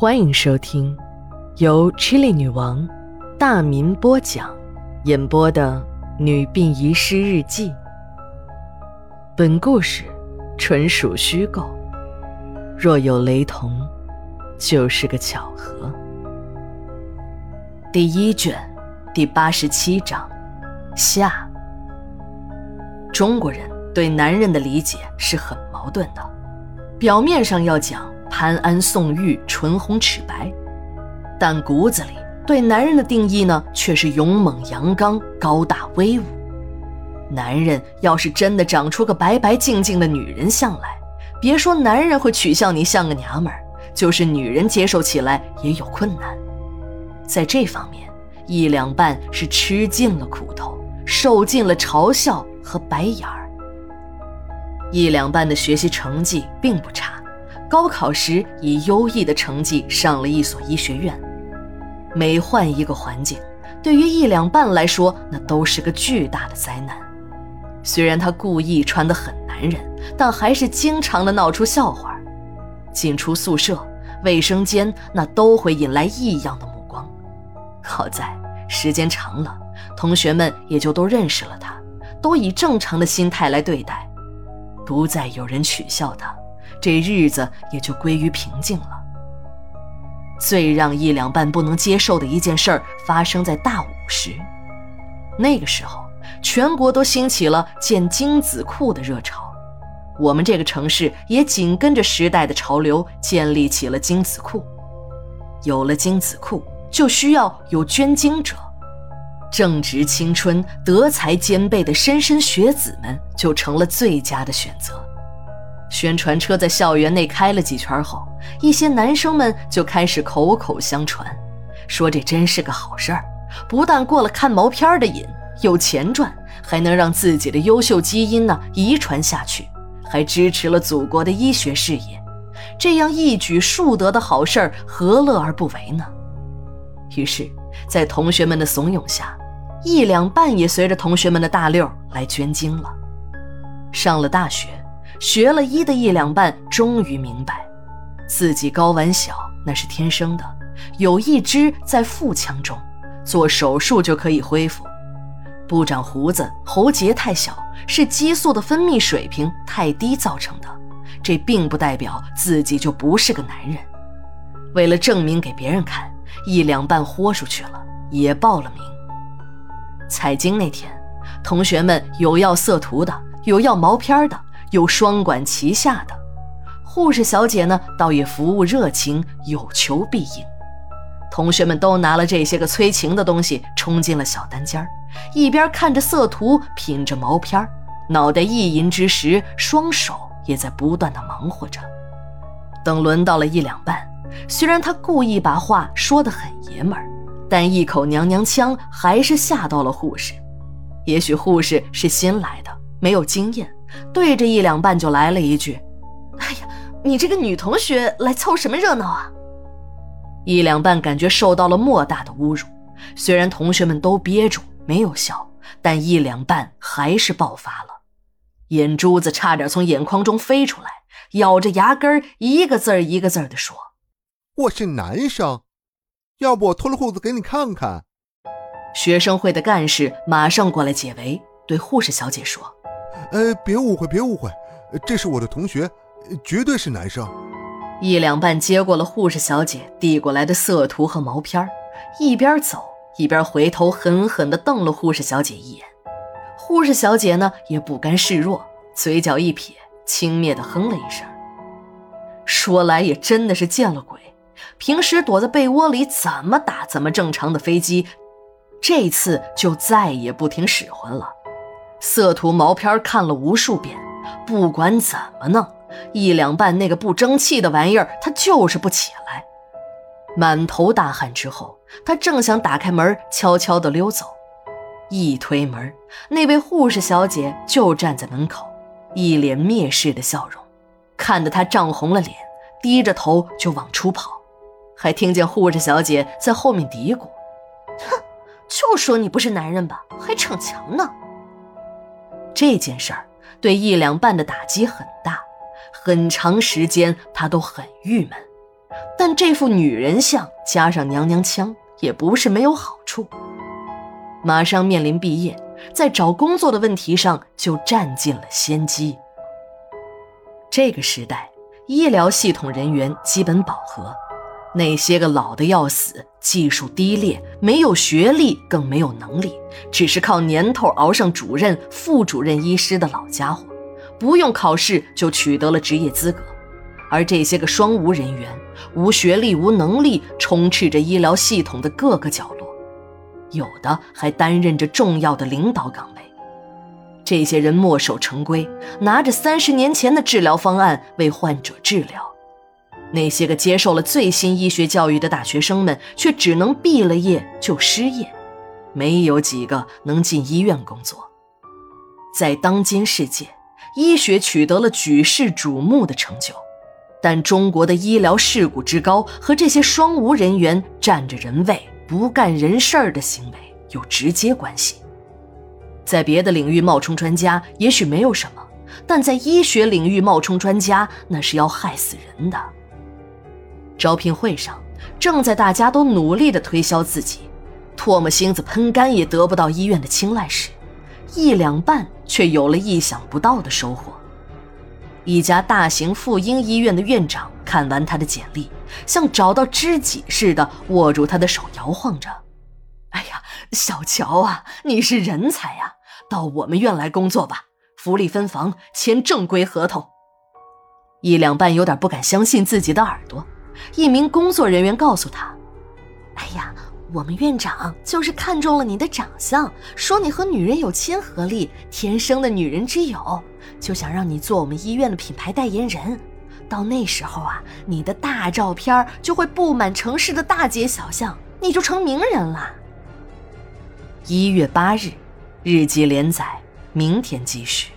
欢迎收听由 Chili 女王大民播讲、演播的《女病遗失日记》。本故事纯属虚构，若有雷同，就是个巧合。第一卷第八十七章下。中国人对男人的理解是很矛盾的，表面上要讲。潘安宋玉唇红齿白，但骨子里对男人的定义呢，却是勇猛阳刚、高大威武。男人要是真的长出个白白净净的女人相来，别说男人会取笑你像个娘们儿，就是女人接受起来也有困难。在这方面，一两半是吃尽了苦头，受尽了嘲笑和白眼儿。一两半的学习成绩并不差。高考时以优异的成绩上了一所医学院，每换一个环境，对于一两半来说，那都是个巨大的灾难。虽然他故意穿得很男人，但还是经常的闹出笑话。进出宿舍、卫生间，那都会引来异样的目光。好在时间长了，同学们也就都认识了他，都以正常的心态来对待，不再有人取笑他。这日子也就归于平静了。最让一两半不能接受的一件事儿发生在大五时，那个时候全国都兴起了建精子库的热潮，我们这个城市也紧跟着时代的潮流建立起了精子库。有了精子库，就需要有捐精者，正值青春、德才兼备的莘莘学子们就成了最佳的选择。宣传车在校园内开了几圈后，一些男生们就开始口口相传，说这真是个好事儿，不但过了看毛片的瘾，有钱赚，还能让自己的优秀基因呢遗传下去，还支持了祖国的医学事业。这样一举数得的好事儿，何乐而不为呢？于是，在同学们的怂恿下，一两半也随着同学们的大溜来捐精了。上了大学。学了医的一两半，终于明白，自己睾丸小那是天生的，有一只在腹腔中，做手术就可以恢复。不长胡子、喉结太小，是激素的分泌水平太低造成的。这并不代表自己就不是个男人。为了证明给别人看，一两半豁出去了，也报了名。采精那天，同学们有要色图的，有要毛片的。有双管齐下的护士小姐呢，倒也服务热情，有求必应。同学们都拿了这些个催情的东西，冲进了小单间一边看着色图，品着毛片脑袋意淫之时，双手也在不断的忙活着。等轮到了一两半，虽然他故意把话说得很爷们儿，但一口娘娘腔还是吓到了护士。也许护士是新来的，没有经验。对着一两半就来了一句：“哎呀，你这个女同学来凑什么热闹啊？”一两半感觉受到了莫大的侮辱，虽然同学们都憋住没有笑，但一两半还是爆发了，眼珠子差点从眼眶中飞出来，咬着牙根一个字儿一个字儿地说：“我是男生，要不我脱了裤子给你看看。”学生会的干事马上过来解围，对护士小姐说。呃，别误会，别误会，这是我的同学，绝对是男生。一两半接过了护士小姐递过来的色图和毛片一边走一边回头狠狠地瞪了护士小姐一眼。护士小姐呢也不甘示弱，嘴角一撇，轻蔑地哼了一声。说来也真的是见了鬼，平时躲在被窝里怎么打怎么正常的飞机，这次就再也不听使唤了。色图毛片看了无数遍，不管怎么弄，一两半那个不争气的玩意儿，他就是不起来。满头大汗之后，他正想打开门，悄悄地溜走，一推门，那位护士小姐就站在门口，一脸蔑视的笑容，看得他涨红了脸，低着头就往出跑，还听见护士小姐在后面嘀咕：“哼，就说你不是男人吧，还逞强呢。”这件事儿对一两半的打击很大，很长时间他都很郁闷，但这副女人相加上娘娘腔，也不是没有好处。马上面临毕业，在找工作的问题上就占尽了先机。这个时代，医疗系统人员基本饱和，那些个老的要死、技术低劣、没有学历更没有能力，只是靠年头熬上主任、副主任医师的老家伙，不用考试就取得了职业资格。而这些个双无人员，无学历、无能力，充斥着医疗系统的各个角落，有的还担任着重要的领导岗位。这些人墨守成规，拿着三十年前的治疗方案为患者治疗；那些个接受了最新医学教育的大学生们，却只能毕了业就失业，没有几个能进医院工作。在当今世界，医学取得了举世瞩目的成就。但中国的医疗事故之高和这些双无人员占着人位不干人事儿的行为有直接关系。在别的领域冒充专家也许没有什么，但在医学领域冒充专家那是要害死人的。招聘会上，正在大家都努力地推销自己，唾沫星子喷干也得不到医院的青睐时，一两半却有了意想不到的收获。一家大型妇婴医院的院长看完他的简历，像找到知己似的握住他的手，摇晃着：“哎呀，小乔啊，你是人才呀！到我们院来工作吧，福利分房，签正规合同。”一两半有点不敢相信自己的耳朵。一名工作人员告诉他：“哎呀，我们院长就是看中了你的长相，说你和女人有亲和力，天生的女人之友。”就想让你做我们医院的品牌代言人，到那时候啊，你的大照片就会布满城市的大街小巷，你就成名人了。一月八日，日记连载，明天继续。